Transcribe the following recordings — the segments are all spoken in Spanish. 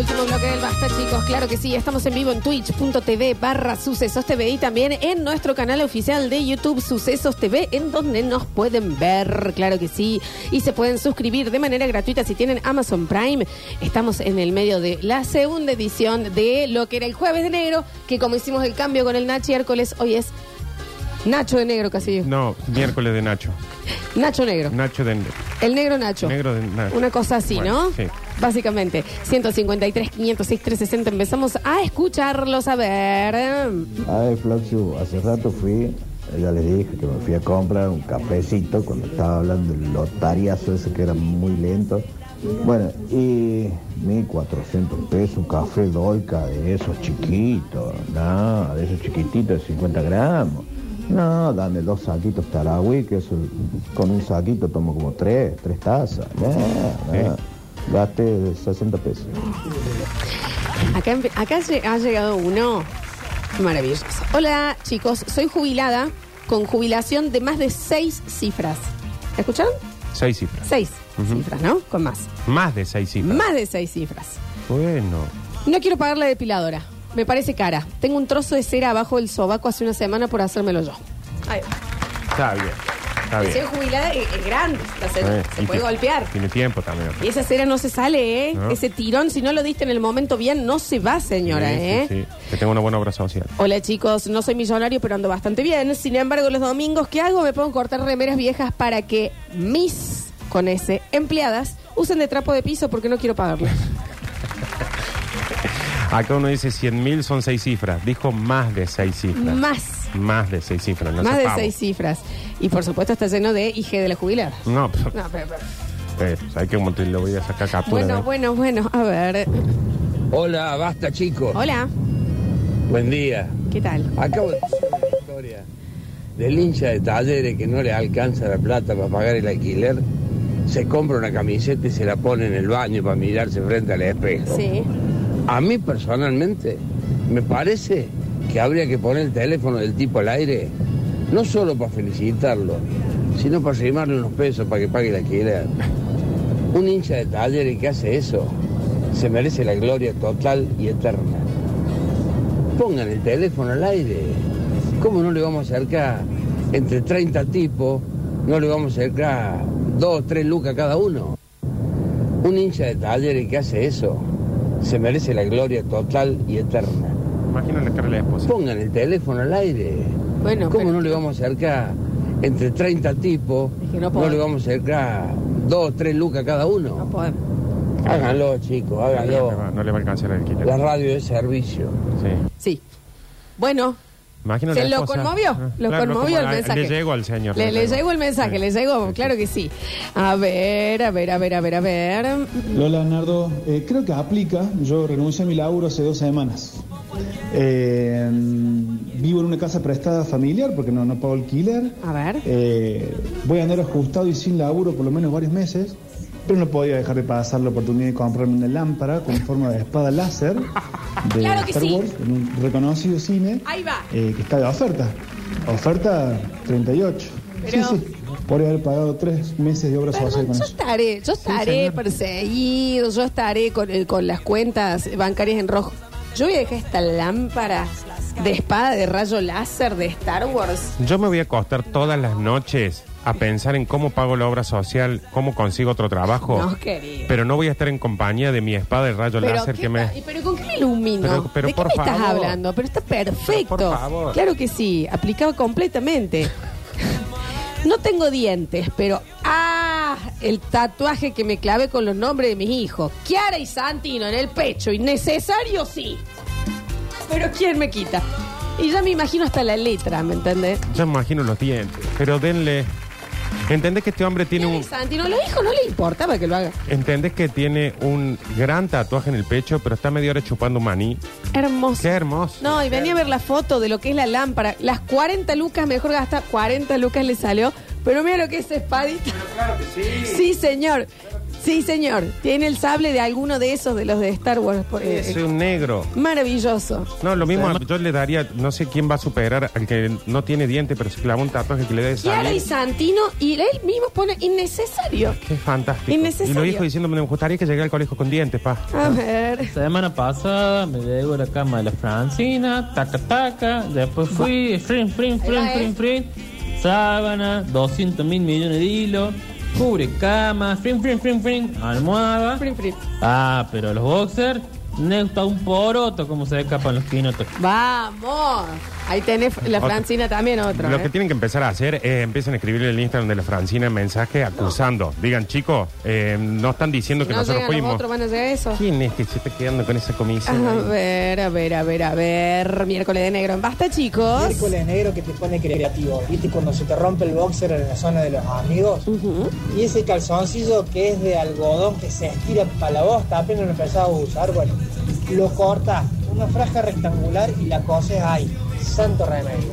Último bloque del Basta, chicos. Claro que sí, estamos en vivo en twitch.tv barra Sucesos TV y también en nuestro canal oficial de YouTube Sucesos TV, en donde nos pueden ver, claro que sí. Y se pueden suscribir de manera gratuita si tienen Amazon Prime. Estamos en el medio de la segunda edición de lo que era el jueves de negro, que como hicimos el cambio con el Nachi Hércules, hoy es Nacho de negro, casi. No, miércoles de Nacho. Nacho negro. Nacho de El negro Nacho. negro de Nacho. Una cosa así, Bueno, ¿no? sí. Básicamente, 153, 506, 360. Empezamos a escucharlos, a ver. Ay, Floxu, hace rato fui, ya les dije que me fui a comprar un cafecito cuando estaba hablando del lotariazo ese que era muy lento. Bueno, y 1.400 pesos, un café dolca de esos chiquitos, no, de esos chiquititos de 50 gramos. No, dame dos saquitos taragüí, que eso, con un saquito tomo como tres, tres tazas. No, no, gasté 60 pesos. Acá, empe- acá lle- ha llegado uno maravilloso. Hola, chicos. Soy jubilada con jubilación de más de seis cifras. ¿Escucharon? Seis cifras. Seis Ujú. cifras, ¿no? Con más. Más de seis cifras. Más de seis cifras. Bueno. No quiero pagar la depiladora. Me parece cara. Tengo un trozo de cera abajo del sobaco hace una semana por hacérmelo yo. Ahí va. Está bien. Está Si bien. jubilada es, es grande. la cera. Eh, Se y puede ti- golpear. Tiene tiempo también. Y esa cera no se sale, ¿eh? No. Ese tirón, si no lo diste en el momento bien, no se va, señora, Sí, sí, ¿eh? sí. Que tenga una buena obra social. Hola chicos, no soy millonario pero ando bastante bien. Sin embargo, los domingos que hago me pongo a cortar remeras viejas para que mis, con ese, empleadas usen de trapo de piso porque no quiero pagarles. Acá uno dice 100 mil son seis cifras. Dijo más de seis cifras. Más, Más de seis cifras. No más de pavo. seis cifras. Y por supuesto está lleno de IG de la jubilada. No, pero, No, pero- pero- eh, ¿sabes cómo te lo voy a sacar captura? Bueno, bueno, bueno, a ver. Hola, basta chicos. Hola, Buen día. ¿qué tal? Acabo de escuchar una historia del hincha de talleres que no le alcanza la plata para pagar el alquiler. Se compra una camiseta y se la pone en el baño para mirarse frente al espejo. Sí. A mí personalmente me parece que habría que poner el teléfono del tipo al aire, no solo para felicitarlo, sino para arrimarle unos pesos para que pague el alquiler. Un hincha de talleres que hace eso se merece la gloria total y eterna. Pongan el teléfono al aire. ¿Cómo no le vamos a acercar entre 30 tipos? No le vamos a acercar dos, tres lucas cada uno. Un hincha de talleres que hace eso se merece la gloria total y eterna. Imagina la cara de la esposa. Pongan el teléfono al aire. Bueno, ¿Cómo pero- no le vamos a acercar entre 30 tipos? Es que no no, le vamos a acercar dos, tres lucas cada No uno. podemos. Háganlo, chicos, No háganlo. No le va a alcanzar el alquiler. La radio es servicio. Sí. Sí. Bueno, Imagina ¿Se la lo esposa. conmovió? Ah, ¿Lo claro, conmovió el como- mensaje? Le llegó al señor. Le, le llegó el mensaje, Sí. le llegó, Sí, claro sí. que sí. A ver, a ver, a ver, a ver, a ver. Lola Nardo, eh, creo que aplica. Yo renuncié a mi laburo hace dos semanas. Eh, vivo en una casa prestada familiar porque no, no pago alquiler. A ver. Eh, voy a andar ajustado y sin laburo por lo menos varios meses. Pero no podía dejar de pasar la oportunidad de comprarme una lámpara con forma de espada láser de Claro que Star sí. Wars en un reconocido cine Ahí va. eh, que está de oferta. Oferta 38. Pero- Sí, sí. Podría haber pagado tres meses de obra social Perdón, con yo eso. estaré, yo estaré señor. perseguido, yo estaré con, eh, con las cuentas bancarias en rojo. Yo voy a dejar esta lámpara de espada de rayo láser de Star Wars. Yo me voy a acostar todas las noches a pensar en cómo pago la obra social, cómo consigo otro trabajo. No, querido. Pero no voy a estar en compañía de mi espada de rayo Pero, láser ¿qué que me... ¿y pero con qué me ilumino? Pero- pero ¿De qué me estás favor. hablando? Pero está perfecto. Pero por favor. Claro que sí, aplicado completamente. No tengo dientes, pero ¡ah! El tatuaje que me clavé con los nombres de mis hijos. Kiara y Santino en el pecho. Innecesario, sí. Pero ¿quién me quita? Y ya me imagino hasta la letra, ¿me entendés? Ya me imagino los dientes. Pero denle... ¿Entendés que este hombre tiene un... y Santino, a los hijos no le importaba que lo haga. ¿Entendés que tiene un gran tatuaje en el pecho, pero está media hora chupando un maní? Hermoso. Qué hermoso. No, y venía a ver la foto de lo que es la lámpara. Las 40 lucas, mejor gasta 40 lucas le salió. Pero mira lo que es esa espadita. Sí, señor. Sí, señor. Tiene el sable de alguno de esos de los de Star Wars. por- eh, Es un negro. maravilloso. No, lo mismo, yo le daría, no sé quién va a superar al que no tiene diente, pero se clava un tatuaje que le dé Kiara y salir. Santino, y él mismo pone innecesario. Qué fantástico. Innecesario. Y lo dijo diciendo, me gustaría que llegue al colegio con dientes, pa. A ver. Semana pasada me llegó la cama de la Francina, taca taca, después fui, frin, frin, Ahí frin, va, frin, eh. frin, sábana, 200 mil millones de hilos, cubre cama, frin, frin, frin, frin, almohada. Frin, frin. Ah, pero los boxers, neusta un poroto, como se escapan los quinotos. Vamos. Ahí tenés la Otro. Francina también, otro. Lo ¿eh? que tienen que empezar a hacer es empiecen a escribirle el Instagram de la Francina mensaje acusando. Digan, chicos, eh, no están diciendo Si que no nosotros llegan los fuimos. otros, van a llegar a eso. ¿Quién es que se está quedando con esa comisión? A ahí? ver, a ver, a ver, a ver. Miércoles de negro en basta, chicos. Miércoles negro que te pone creativo. ¿Viste cuando se te rompe el boxer en la zona de los amigos? Y ese calzoncillo que es de algodón que se estira para la bosta, apenas lo empezaba a usar, bueno, lo cortas, una franja rectangular y la coses ahí. Santo remedio.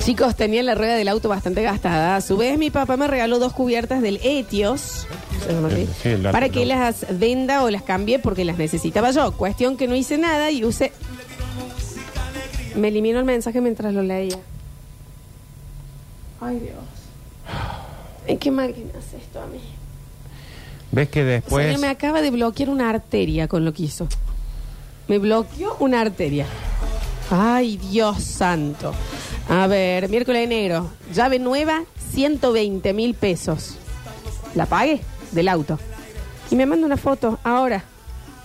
Chicos, tenía la rueda del auto bastante gastada. A su vez, mi papá me regaló dos cubiertas del Etios. ¿se llama así? Sí, el para que las venda o las cambie porque las necesitaba yo. Cuestión que no hice nada y usé. Me eliminó el mensaje mientras lo leía. Ay, Dios. ¿En qué mal que me hace esto a mí? ¿Ves que O sea, después... me acaba de bloquear una arteria con lo que hizo. Me bloqueó una arteria. Ay, Dios santo. A ver, miércoles de negro. Llave nueva, 120 mil pesos. La pagué del auto. Y me manda una foto ahora.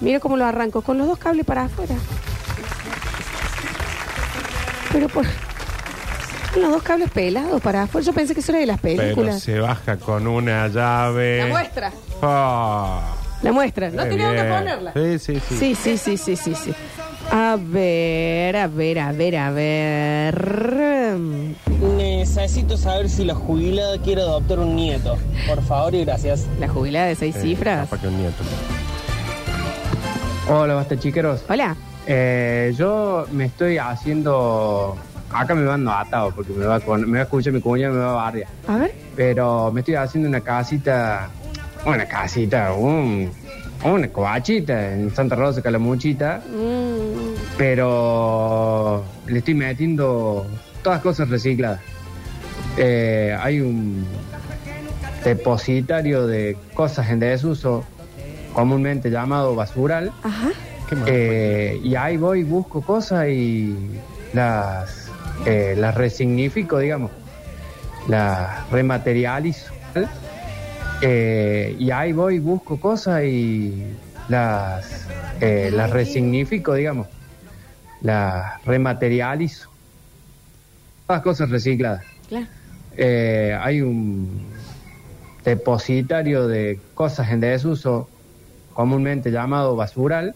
Mira cómo lo arranco, con los dos cables para afuera. Pero por... Los dos cables pelados para afuera. Yo pensé que eso era de las Pero películas. se baja con una llave. La muestra. Ah, La muestra. No qué tenía que bien. ponerla. Sí, sí, sí. Sí, sí, sí, sí, sí, sí. A ver, a ver, a ver, a ver. Necesito saber si la jubilada quiere adoptar un nieto. Por favor y gracias. La jubilada de seis Eh, cifras. capaz que un nieto. Hola, basta chiqueros. Hola. Eh, yo me estoy haciendo. Acá me van atado porque me va, con, me va a escuchar mi cuñada y me va a barriar. A ver. Pero me estoy haciendo una casita. Una casita, un, una coachita en Santa Rosa, Calamuchita. Mm, Pero le estoy metiendo todas cosas recicladas. Eh, hay un depositario de cosas en desuso, comúnmente llamado basural. ajá. Eh, y ahí voy, y busco cosas y las, eh, las resignifico, digamos. Las rematerializo. Eh, y ahí voy, y busco cosas y las, eh, las resignifico, digamos. Las rematerializo. Todas cosas recicladas. Claro. Eh, hay un depositario de cosas en desuso, comúnmente llamado basural.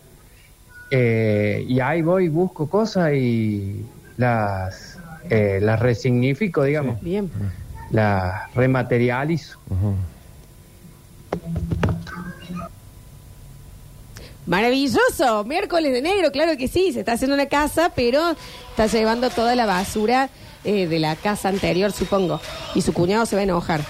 Eh, y ahí voy, y busco cosas y las, eh, las resignifico, digamos. Bien. Las rematerializo. Ujú. Maravilloso. Miércoles de negro, claro que sí. Se está haciendo una casa, pero está llevando toda la basura eh, de la casa anterior, supongo. Y su cuñado se va a enojar.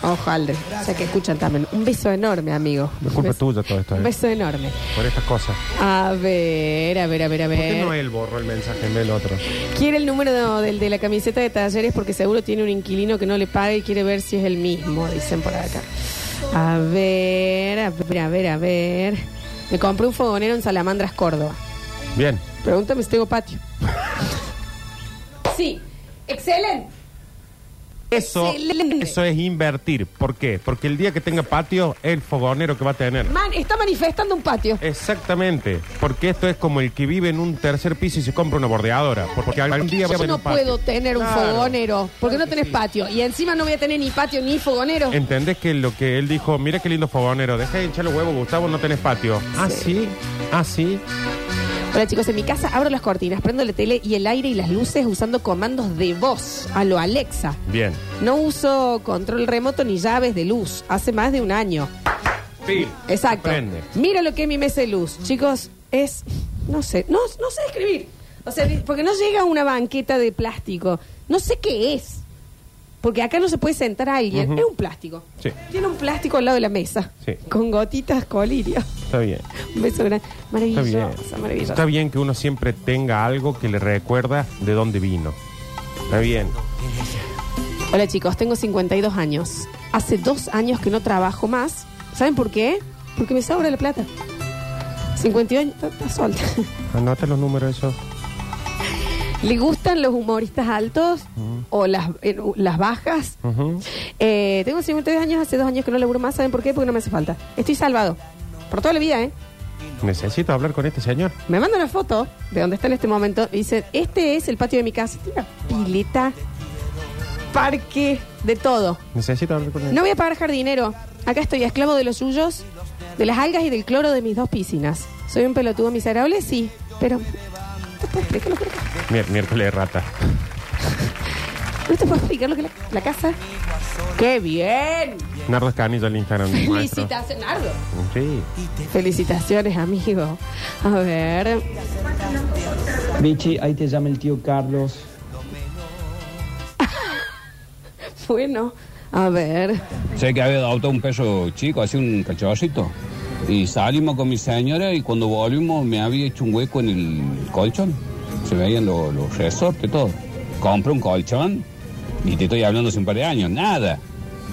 Ojo, Aldre. O sea que escuchan también. Un beso enorme, amigo. Un culpa beso- tuya todo esto. Un ¿eh? beso enorme. Por estas cosas. A ver, a ver, a ver, a ¿Por qué ver. no él borró el mensaje en del otro? Quiere el número del de la camiseta de talleres porque seguro tiene un inquilino que no le paga y quiere ver si es el mismo, dicen por acá. A ver, a ver, a ver, a ver. Me compré un fogonero en Salamandras, Córdoba. Bien. Pregúntame si tengo patio. Sí, excelente. Eso, Excelente. eso es invertir. ¿Por qué? Porque el día que tenga patio, el fogonero que va a tener. Man, está manifestando un patio. Exactamente, porque esto es como el que vive en un tercer piso y se compra una bordeadora. Porque algún día va a Yo no patio. puedo tener un Claro. fogonero porque no tenés patio. Y encima no voy a tener ni patio ni fogonero. ¿Entendés que lo que él dijo, mira qué lindo fogonero, deja de hinchar los huevos, Gustavo, no tenés patio? Ah, sí, ah, sí. Hola chicos, en mi casa abro las cortinas, prendo la tele y el aire y las luces usando comandos de voz a lo Alexa. Bien. No uso control remoto ni llaves de luz. Hace más de un año. Sí. Exacto. Prende. Mira lo que es mi mesa de luz. Chicos, es... No sé, no, no sé escribir. O sea, porque no llega una banqueta de plástico. No sé qué es. Porque acá no se puede sentar alguien. Es un plástico. Sí. Tiene un plástico al lado de la mesa. Sí. Con gotitas colirio. Está bien. Un beso grande. Está Maravilloso, bien. maravilloso. Está bien que uno siempre tenga algo que le recuerda de dónde vino. Está bien. Hola chicos, tengo 52 años. Hace dos años que no trabajo más. ¿Saben por qué? Porque me sobra la plata. 52 años, está- está suelta. Anota los números esos. ¿Le gustan los humoristas altos o las, eh, las bajas? Ujú. Eh, tengo 52 años, hace dos años que no laburo más. ¿Saben por qué? Porque no me hace falta. Estoy salvado. Por toda la vida, ¿eh? Necesito hablar con este señor. Me manda una foto de donde está en este momento. y Dice, este es el patio de mi casa. Tiene una pileta, parque, de todo. Necesito hablar con él. No voy a pagar jardinero. Acá estoy esclavo de los suyos, de las algas y del cloro de mis dos piscinas. ¿Soy un pelotudo miserable? Sí. Pero... ¿No te puedo explicar lo que la, Mier- miércoles de rata. ¿No te puedo explicar lo que la, la casa? ¡Qué bien! Nardo Escanillo al Instagram. maestro. Felicitaciones, Nardo. Sí. Felicitaciones, amigo. A ver. Vichy, ahí te llama el tío Carlos. Bueno, a ver. Sé que había adoptado un perro chico, así un cachorrito. Y salimos con mi señora y cuando volvimos me había hecho un hueco en el colchón. Se veían los, los resortes, todo. Compré un colchón y te estoy hablando hace un par de años, nada.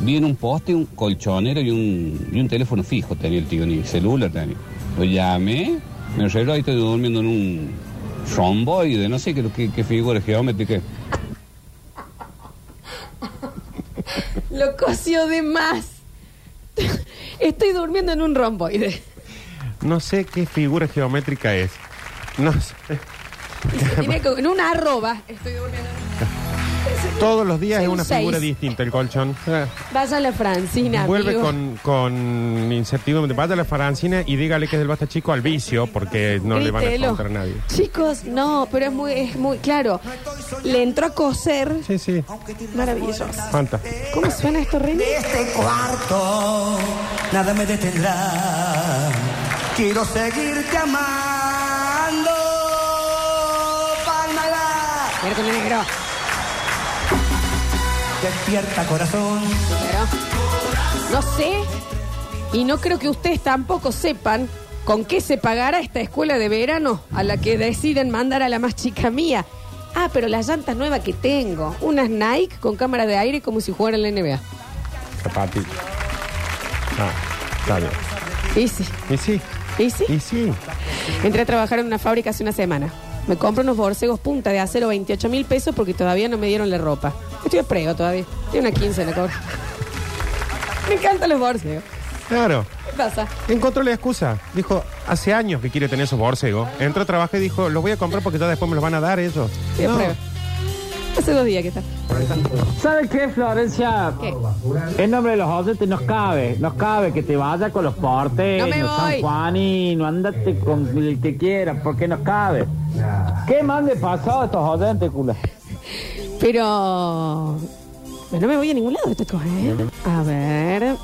Vi en un poste un colchonero y un, y un teléfono fijo tenía el tío, ni celular tenía. Lo llamé, me arregló y estoy durmiendo en un romboide, no sé qué, qué, qué figura geométrica. Lo coció de más. Estoy durmiendo en un romboide. No sé qué figura geométrica es. No sé. Tiene que- en una arroba. Estoy durmiendo en Todos los días es un una seis. figura distinta el colchón. Eh, Vaya a la Francina. Vuelve amigo. con, con incertidumbre. Vaya a la Francina y dígale que es del basta chico al vicio, porque no le van a Grítelo. contar a nadie. Chicos, no, pero es muy, es muy claro. Le entró a coser. Sí, sí. Maravilloso. Fanta. ¿Cómo suena esto, René? este cuarto nada me detendrá. Quiero seguirte amando, Palmala. Miércoles negro. Despierta corazón. Pero, no sé, y no creo que ustedes tampoco sepan con qué se pagará esta escuela de verano a la que deciden mandar a la más chica mía. Ah, pero las llantas nuevas que tengo. Unas Nike con cámara de aire como si jugara en la NBA. Zapatito. Ah, está bien. Y sí. Y sí. ¿Y sí? Y sí. Entré a trabajar en una fábrica hace una semana. Me compro unos borcegos punta de acero 28 mil pesos porque todavía no me dieron la ropa. Estoy a prego todavía. Tiene una 15 en la cobra. Me encantan los borcegos. Claro. ¿Qué pasa? Encontró la excusa. Dijo, hace años que quiere tener esos borcegos. Entró a trabajar y dijo, los voy a comprar porque ya después me los van a dar ellos. Estoy a No. prueba. Hace dos días que está. ¿Sabes qué, Florencia? ¿Qué? En nombre de los oyentes nos cabe, nos cabe que te vayas con los portes, No me los voy. San Juanino, andate con el que quieras, porque nos cabe. ¿Qué mande pasado a estos oyentes, cula? Pero. no me voy a ningún lado de esta cosa, ¿eh? A ver.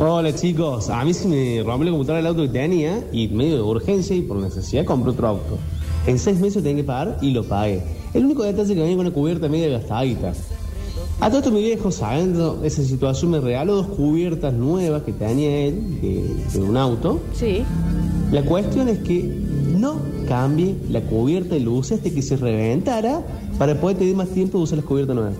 Hola chicos, a mí se me rompió la computadora del auto que tenía y medio de urgencia y por necesidad compré otro auto. En seis meses tenía que pagar y lo pagué. El único detalle es que venía con una cubierta media gastadita. A todo esto mi viejo, sabiendo esa situación, me regaló dos cubiertas nuevas que tenía él de, de un auto. Sí. La cuestión es que no cambie la cubierta de luces hasta que se reventara para poder tener más tiempo de usar las cubiertas nuevas.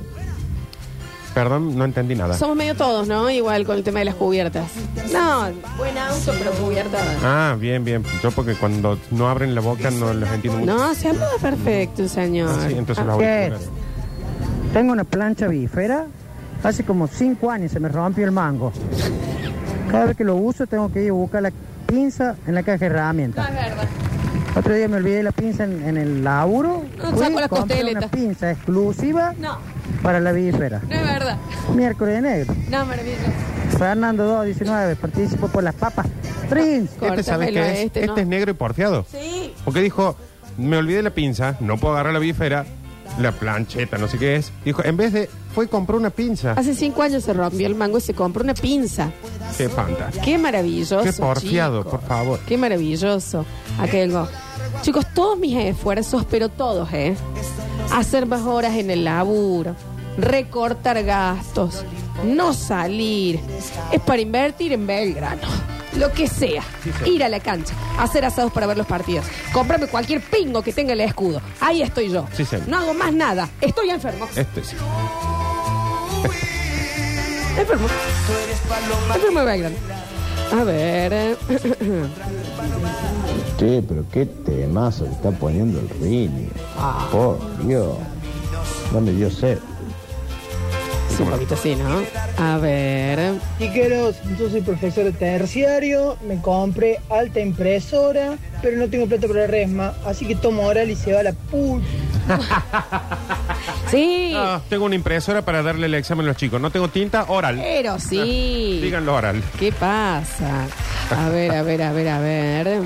Perdón, no entendí nada. Somos medio todos, ¿no? Igual con el tema de las cubiertas. No, buen auto, pero cubierta. Ah, bien, bien. Yo porque cuando no abren la boca no los entiendo mucho. No, se habla perfecto, señor. Ah, sí, entonces los ¿Qué auriculares. Tengo una plancha bifera. Hace como cinco años se me rompió el mango. Cada vez que lo uso tengo que ir a buscar la pinza en la caja de herramientas. No es verdad. Otro día me olvidé la pinza en, en el laburo. No, Fui, saco las compré costeletas. una pinza exclusiva No, para la bifera. no es verdad. Miércoles de negro. No, maravilloso. Fernando 219, participo por las papas. Trins. Este, ¿sabes Córtamelo qué es? este, Este, ¿no? es negro y porfiado. Sí. Porque dijo, me olvidé la pinza, no puedo agarrar la bifera, la plancheta, no sé qué es. Dijo, en vez de, fue y compró una pinza. Hace cinco años se rompió el mango y se compró una pinza. Qué fantástico. Qué maravilloso. Qué porfiado, por favor. Qué maravilloso. Aquelgo. Chicos, todos mis esfuerzos, pero todos, ¿eh? Hacer más horas en el laburo, recortar gastos, no salir. Es para invertir en Belgrano. Lo que sea. Ir a la cancha, hacer asados para ver los partidos. Comprarme cualquier pingo que tenga el escudo. Ahí estoy yo. Sí. No hago más nada. Estoy enfermo. Este sí. Enfermo. Enfermo de Belgrano. A ver. eh, Che, pero qué temazo que está poniendo el Rini. Ah. Por Dios. No me dio sed. Es un poquito así, ¿no? A ver. Chiqueros, yo soy profesor de terciario, me compré alta impresora, pero no tengo plata para la resma, así que tomo oral y se va la puta. Sí. Ah, tengo una impresora para darle el examen a los chicos. No tengo tinta oral. Pero sí. Díganlo oral. ¿Qué pasa? A ver, a ver, a ver, a ver.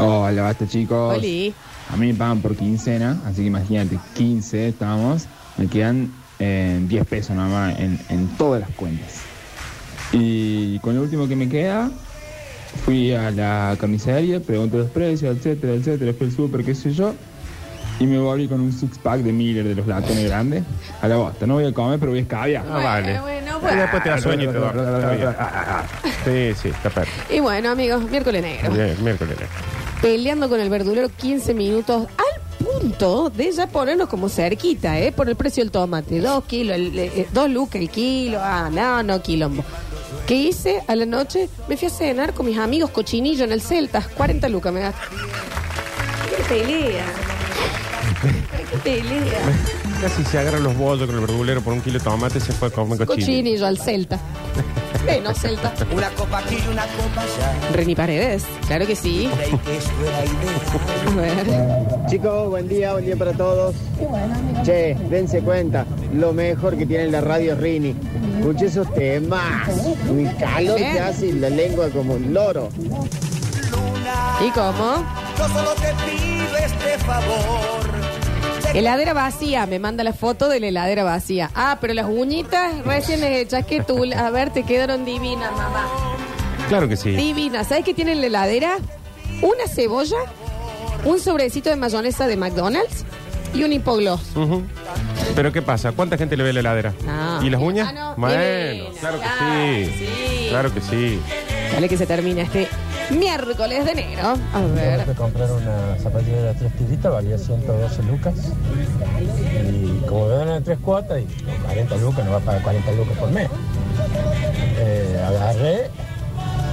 Hola, basta chicos. Oli. A mí me pagan por quincena, así que imagínate, 15 estamos, me quedan eh, 10 pesos nada más en, en todas las cuentas. Y con lo último que me queda, fui a la camisería, pregunté los precios, etcétera, etcétera, fue el súper, qué sé yo, y me volví con un six pack de Miller de los latones grandes. A la bosta, no voy a comer, pero voy a escabiar. Ah, vale. Bueno, Y después te da sueño y te duermes. Está bien. Sí, sí, está perfecto. Y bueno, amigos, miércoles negro. Bien, miércoles. Peleando con el verdulero 15 minutos punto de ya ponernos como cerquita, ¿eh? Por el precio del tomate. Dos kilos, el- eh, dos lucas el kilo. Ah, no, no, quilombo. ¿Qué hice a la noche? Me fui a cenar con mis amigos cochinillo en el Celtas. 40 lucas me gasté. ¿Qué pelea? ¿Qué pelea? Casi se agarran los bollos con el verdulero por un kilo de tomate y se fue a comer cochino. Cochinillo al Celta. Eh, no, Celta. Una copa aquí y una copa allá. Reni Paredes, claro que sí. A ver. Chicos, buen día, buen día para todos. Che, dense cuenta, lo mejor que tiene la radio es Rini. Escuche esos temas. Un calor que hace y la lengua como un loro. ¿Y cómo? Yo solo te pido este favor. Heladera vacía, me manda la foto de la heladera vacía. Ah, pero las uñitas recién hechas que tú, a ver, te quedaron divinas, mamá. Claro que sí. Divinas. ¿Sabes qué tiene en la heladera? Una cebolla, un sobrecito de mayonesa de McDonald's y un hipogloss. Ujú. Pero ¿qué pasa? ¿Cuánta gente le ve la heladera? No. ¿Y las uñas? Ah, no. Bueno, claro que sí. Claro que sí. Dale que se termina este miércoles de enero. A ver. Tuve que comprar una zapatilla de tres tiritas, valía 112 lucas. Y como me dan en tres cuotas, y con 40 lucas, no va a pagar 40 lucas por mes. Eh, agarré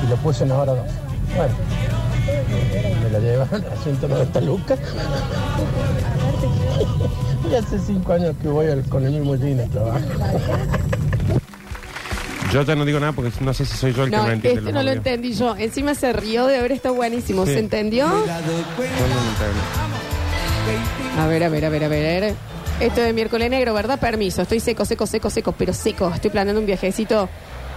y lo puse en hora dos. Bueno, me la llevaron a 190 lucas. y hace cinco años que voy al- con el mismo jean al trabajo. Yo ya no digo nada porque no sé si soy yo el que No, entiende este no lo entendí yo. Encima se rió de haber estado buenísimo. Sí. ¿Se entendió? A ver, a ver, a ver, a ver. Esto de miércoles negro, ¿verdad? Permiso. Estoy seco, seco, seco, seco, pero seco. Estoy planeando un viajecito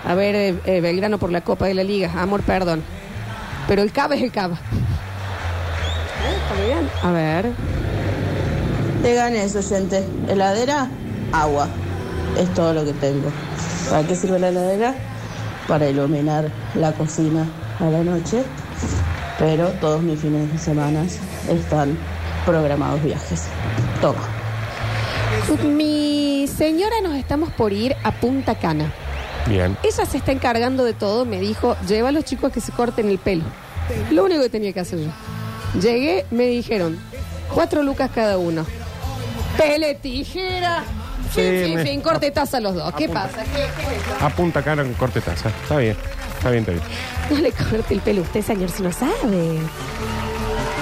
a ver eh, eh, Belgrano por la Copa de la Liga. Amor, perdón. Pero el cava es el cava. ¿Eh? ¿Está muy bien? A ver. Te gané eso, gente. Heladera, agua. Es todo lo que tengo. ¿Para qué sirve la heladera? Para iluminar la cocina a la noche. Pero todos mis fines de semana están programados viajes. Toma. Mi señora nos estamos por ir a Punta Cana. Bien. Ella se está encargando de todo. Me dijo, lleva a los chicos a que se corten el pelo. Lo único que tenía que hacer yo. Llegué, me dijeron, cuatro lucas cada uno. Pele, tijera. Sí, Fin, fin, me- fin, corte taza los dos. ¿Qué pasa? ¿Qué, qué es eso? Apunta cara con corte taza. Está bien. Está bien, está bien. No le corte el pelo a usted, señor, si no sabe.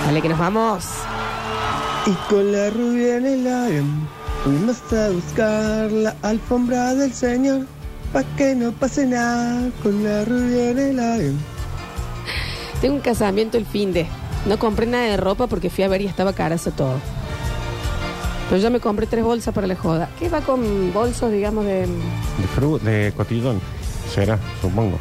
Dale, que nos vamos. Y con la rubia en el aire fuimos a buscar la alfombra del Señor. Pa' que no pase nada con la rubia en el aire. Tengo un casamiento el fin de. No compré nada de ropa porque fui a ver y estaba carazo todo. Pero ya me compré tres bolsas para la joda. ¿Qué va con bolsos, digamos, de, De fru, de cotillón. Será, supongo.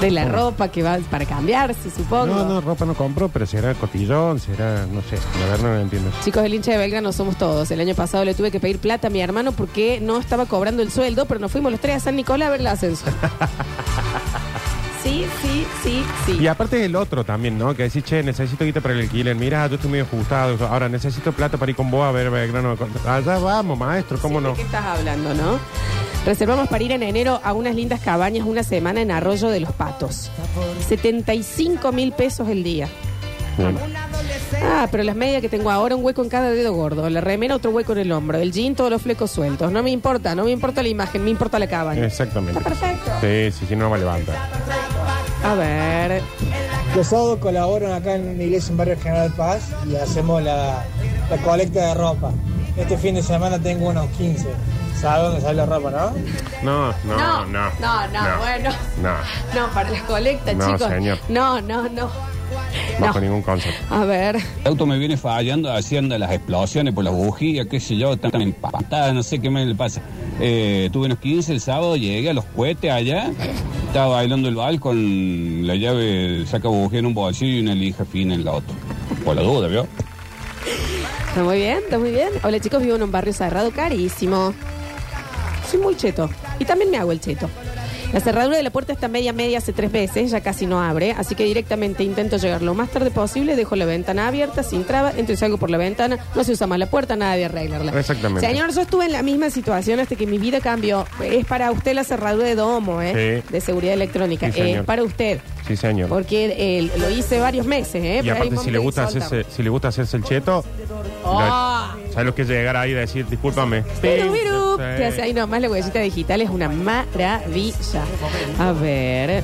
de la ropa que va para cambiarse, supongo? No, no, ropa no compro, pero será cotillón, será, no sé. La verdad no lo entiendo. Chicos, el hincha de Belgrano somos todos. El año pasado le tuve que pedir plata a mi hermano porque no estaba cobrando el sueldo, pero nos fuimos los tres a San Nicolás a ver el ascenso. sí, sí, sí, sí. Y aparte es el otro también, ¿no? Que decís, che, necesito guita para el alquiler. Mira, yo estoy medio ajustado. Ahora necesito plata para ir con vos a ver Belgrano. Allá vamos, maestro, ¿cómo no? ¿De qué estás hablando, no? Reservamos para ir en enero a unas lindas cabañas una semana en Arroyo de los Patos. 75 mil pesos el día. Bueno. Ah, pero las medias que tengo ahora, un hueco en cada dedo gordo. La remera, otro hueco en el hombro. El jean, todos los flecos sueltos. No me importa, no me importa la imagen, me importa la cabaña. Exactamente. Está perfecto. Sí, sí, sí, no va a levantar. A ver. Los sábados colaboran acá en una iglesia en Barrio General Paz y hacemos la, la colecta de ropa. Este fin de semana tengo unos 15. ¿Sabes dónde sale la ropa, no? No, no, no. no, no, bueno. No, No, para las colectas, No, chicos. señor. No, no, no. bajo ningún concepto. A ver. El auto me viene fallando, haciendo las explosiones por las bujías, qué sé yo, están empapadas, no sé qué me le pasa. Eh, tuve unos 15 el sábado, llegué a los cohetes allá, estaba bailando el bal con la llave, saca bujía en un bolsillo y una lija fina en la otra. Por la duda, ¿vio? Está muy bien, está muy bien. Hola chicos, vivo en un barrio cerrado carísimo. Soy muy cheto. Y también me hago el cheto. La cerradura de la puerta está media media hace tres veces, ya casi no abre, así que directamente intento llegar lo más tarde posible, dejo la ventana abierta, sin traba, entro y salgo por la ventana, no se usa más la puerta, nada de arreglarla. Exactamente. Señor, yo estuve en la misma situación hasta que mi vida cambió. Es para usted la cerradura de domo, ¿eh? Sí. De seguridad electrónica. Sí, es para usted. Sí, señor. Porque eh, lo hice varios meses, ¿eh? Y Pero aparte, si le, gusta hacerse, si le gusta hacerse el cheto, Ah. ¿sabes lo que es llegar ahí y decir, discúlpame? Piru, piru. Sí. Te hace ahí nomás la huellita digital, es una maravilla. A ver.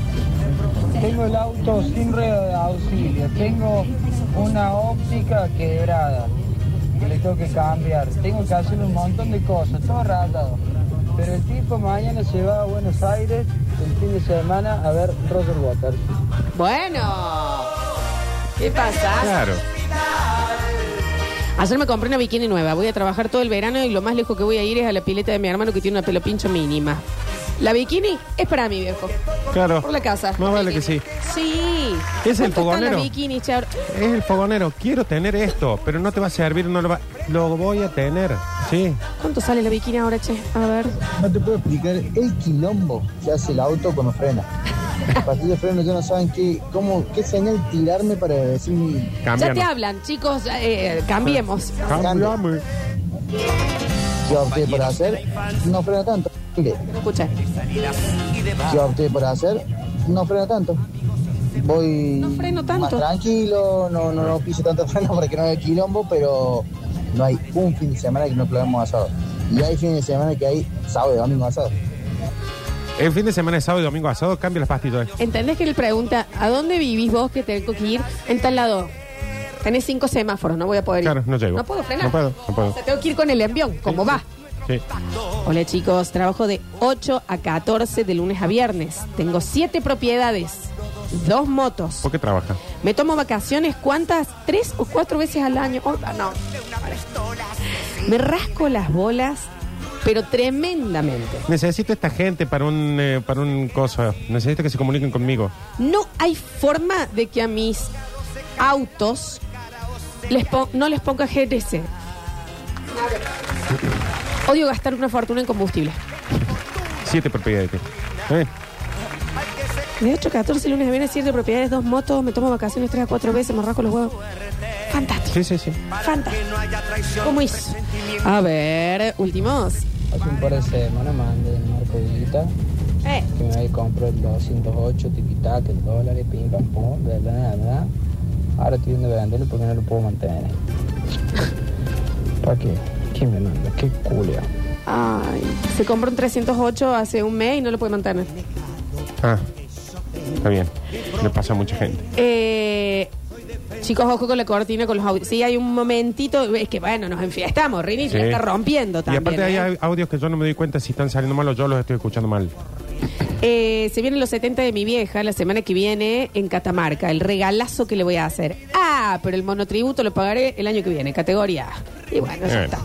Tengo el auto sin rueda de auxilio, tengo una óptica quebrada que le tengo que cambiar, tengo que hacer un montón de cosas, todo rayado. Pero el tipo mañana se va a Buenos Aires el fin de semana a ver Roger Waters. Bueno. ¿Qué pasa? Claro. Ayer me compré una bikini nueva. Voy a trabajar todo el verano y lo más lejos que voy a ir es a la pileta de mi hermano que tiene una pelo pincho mínima. La bikini es para mi viejo. Claro. Por la casa. Más vale que sí. Sí. Es el ¿Cuánto están fogonero. Char? Es el fogonero. Quiero tener esto, pero no te va a servir, no lo va. Lo voy a tener. Sí. ¿Cuánto sale la bikini ahora, che? A ver. No te puedo explicar el quilombo que hace el auto cuando frena. Los pastillas de freno ya no saben qué, cómo, qué señal tirarme para decir mi... Ya te hablan, chicos. eh, cambiemos. Cambiame. ¿Qué opté por hacer? No frena tanto. Mire, Escucha. ¿Qué opté por hacer? No frena tanto. Voy No freno tanto. más tranquilo, no, no, no piso tanto freno para que no haya quilombo, pero no hay un fin de semana que no clavemos asado. Y hay fines de semana que hay sábado y domingo asado. El fin de semana de sábado y domingo asado, cambia las pastillas. ¿Entendés que él pregunta, ¿a dónde vivís vos que tengo que ir? En tal lado. Tenés cinco semáforos, no voy a poder ir. Claro, no llego. No puedo frenar. No puedo, no puedo. O sea, tengo que ir con el envión, como va. Sí. Hola chicos, trabajo de 8 a 14 de lunes a viernes. Tengo siete propiedades, dos motos. ¿Por qué trabaja? Me tomo vacaciones, ¿cuántas? ¿Tres o cuatro veces al año? Oh, no. Me rasco las bolas, pero tremendamente. Necesito esta gente para un, eh, para un coso. Necesito que se comuniquen conmigo. No hay forma de que a mis autos les no les ponga GTC. Odio gastar una fortuna en combustible. Siete propiedades. ¿Eh? De 8 a 14 lunes a viernes, 7 propiedades, dos motos, me tomo vacaciones 3 a 4 veces, me rasco los huevos. Fantástico. Sí, sí, sí. Fantástico. ¿Cómo hizo? A ver, últimos. Hace un par de semanas mandé el Marco Villita Eh. que me comprado el 208 tiquitac, el dólar, pim pam pum, de la nada. Ahora estoy viendo de venderlo porque no lo puedo mantener. ¿Para qué? ¿Quién me manda? ¿Qué culia? Ay, se compró un 308 hace un mes y no lo puede mantener. Ah, está bien. Le pasa a mucha gente. Eh, chicos, ojo con la cortina, con los audios. Sí, hay un momentito, es que bueno, nos enfiestamos, Rini, Sí. la está rompiendo Y también. aparte hay ¿eh? au- audios que yo no me doy cuenta si están saliendo mal o yo los estoy escuchando mal. Eh, se vienen los 70 de mi vieja la semana que viene en Catamarca. El regalazo que le voy a hacer. Ah, pero el monotributo lo pagaré el año que viene, categoría A. Y bueno, ya Bien. está.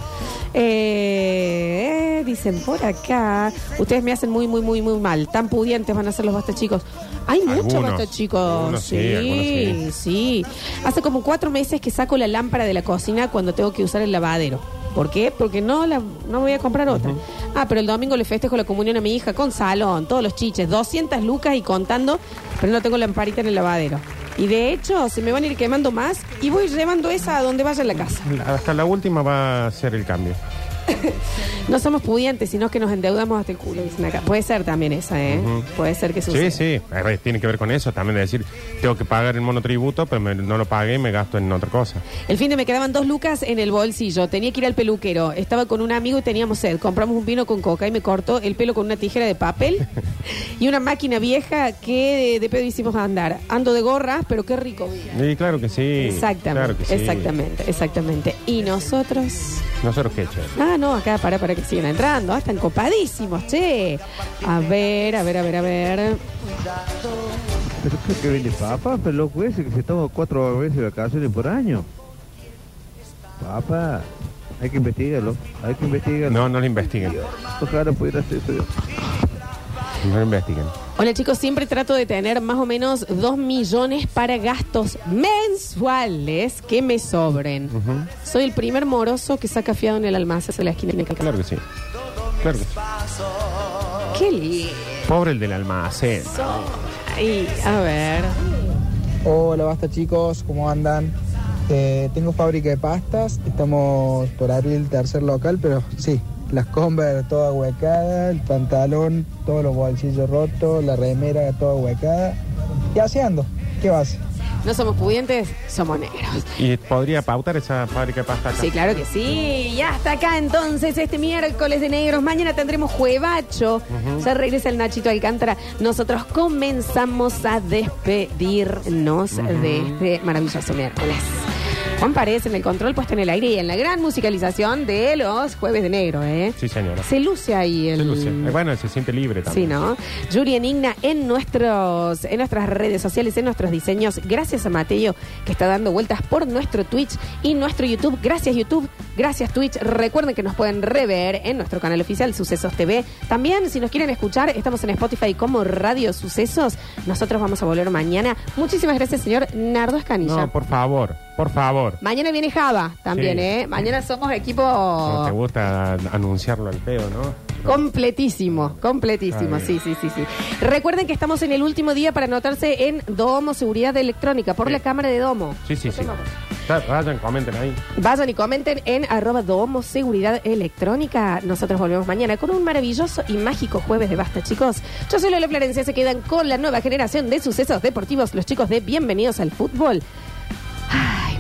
Eh, eh, dicen por acá, ustedes me hacen muy, muy, muy, muy mal. Tan pudientes van a ser los basta chicos. Hay muchos Algunos. basta chicos. Algunos sí, sí, algunos sí. Hace como cuatro meses que saco la lámpara de la cocina cuando tengo que usar el lavadero. ¿Por qué? Porque no la no voy a comprar otra. Ah, pero el domingo le festejo la comunión a mi hija con salón, todos los chiches, 200 lucas y contando, pero no tengo lamparita en el lavadero. Y de hecho, se me van a ir quemando más y voy llevando esa a donde vaya en la casa. Hasta la última va a ser el cambio. No somos pudientes, sino que nos endeudamos hasta el culo, dicen acá. Puede ser también esa, ¿eh? Ujú. Puede ser que suceda. Sí, sí, tiene que ver con eso también, de decir, tengo que pagar el monotributo, pero me- no lo pagué y me gasto en otra cosa. El fin de me quedaban dos lucas en el bolsillo. Tenía que ir al peluquero. Estaba con un amigo y teníamos sed. Compramos un vino con coca y me cortó el pelo con una tijera de papel y una máquina vieja que de, de pedo hicimos andar. Ando de gorras, pero qué rico. Y claro que sí. exactamente, claro que sí. exactamente, exactamente. Y nosotros. Nosotros qué, che. Ah, no, acá para para que sigan entrando. Ah, están copadísimos, che. A ver, a ver, a ver, a ver. Pero creo que vende papa, pero loco ese que se toma cuatro veces de vacaciones por año. Papa, hay que investigarlo, hay que investigarlo. No, no lo investiguen. Ojalá pudiera hacer eso. No lo investiguen. Hola chicos, siempre trato de tener más o menos dos millones para gastos mensuales que me sobren. Soy el primer moroso que saca fiado en el almacén de la esquina de mi casa. Claro que sí. Claro que sí. Qué lindo. Pobre el del almacén. Ay, a ver. Hola, basta chicos, ¿cómo andan? Eh, tengo fábrica de pastas, estamos por abrir el tercer local, pero sí, las Converse toda huecada, el pantalón, todos los bolsillos rotos, la remera toda huecada. Y así ando, ¿qué vas? No somos pudientes, somos negros. ¿Y podría pautar esa fábrica de pasta acá? Sí, claro que sí. Ya está acá entonces este miércoles de negros. Mañana tendremos juevacho. Ujú. Ya regresa el Nachito Alcántara. Nosotros comenzamos a despedirnos de este maravilloso miércoles. Juan Paredes en el control puesto en el aire y en la gran musicalización de los jueves de negro, ¿eh? Sí, señora. Se luce ahí el... Se luce. Eh, Bueno, se siente libre Sí, también. ¿no? Yuri Enigna en nuestros, en nuestras redes sociales, en nuestros diseños. Gracias a Mateo, que está dando vueltas por nuestro Twitch y nuestro YouTube. Gracias, YouTube. Gracias, Twitch. Recuerden que nos pueden rever en nuestro canal oficial Sucesos TV. También, si nos quieren escuchar, estamos en Spotify como Radio Sucesos. Nosotros vamos a volver mañana. Muchísimas gracias, señor Nardo Escanilla. No, por favor, por favor. Mañana viene Java también, Sí. ¿eh? Mañana somos equipo No te gusta anunciarlo al pedo, ¿no? Completísimo, completísimo, Está sí, sí, sí, sí. Recuerden que estamos en el último día para anotarse en Domo Seguridad Electrónica por la cámara de Domo. Sí, sí, sí. Ya, Vayan, comenten ahí. Vayan y comenten en arroba Domo Seguridad Electrónica. Nosotros volvemos mañana con un maravilloso y mágico jueves de basta, chicos. Yo soy Lola Florencia, se quedan con la nueva generación de sucesos deportivos, los chicos de Bienvenidos al Fútbol.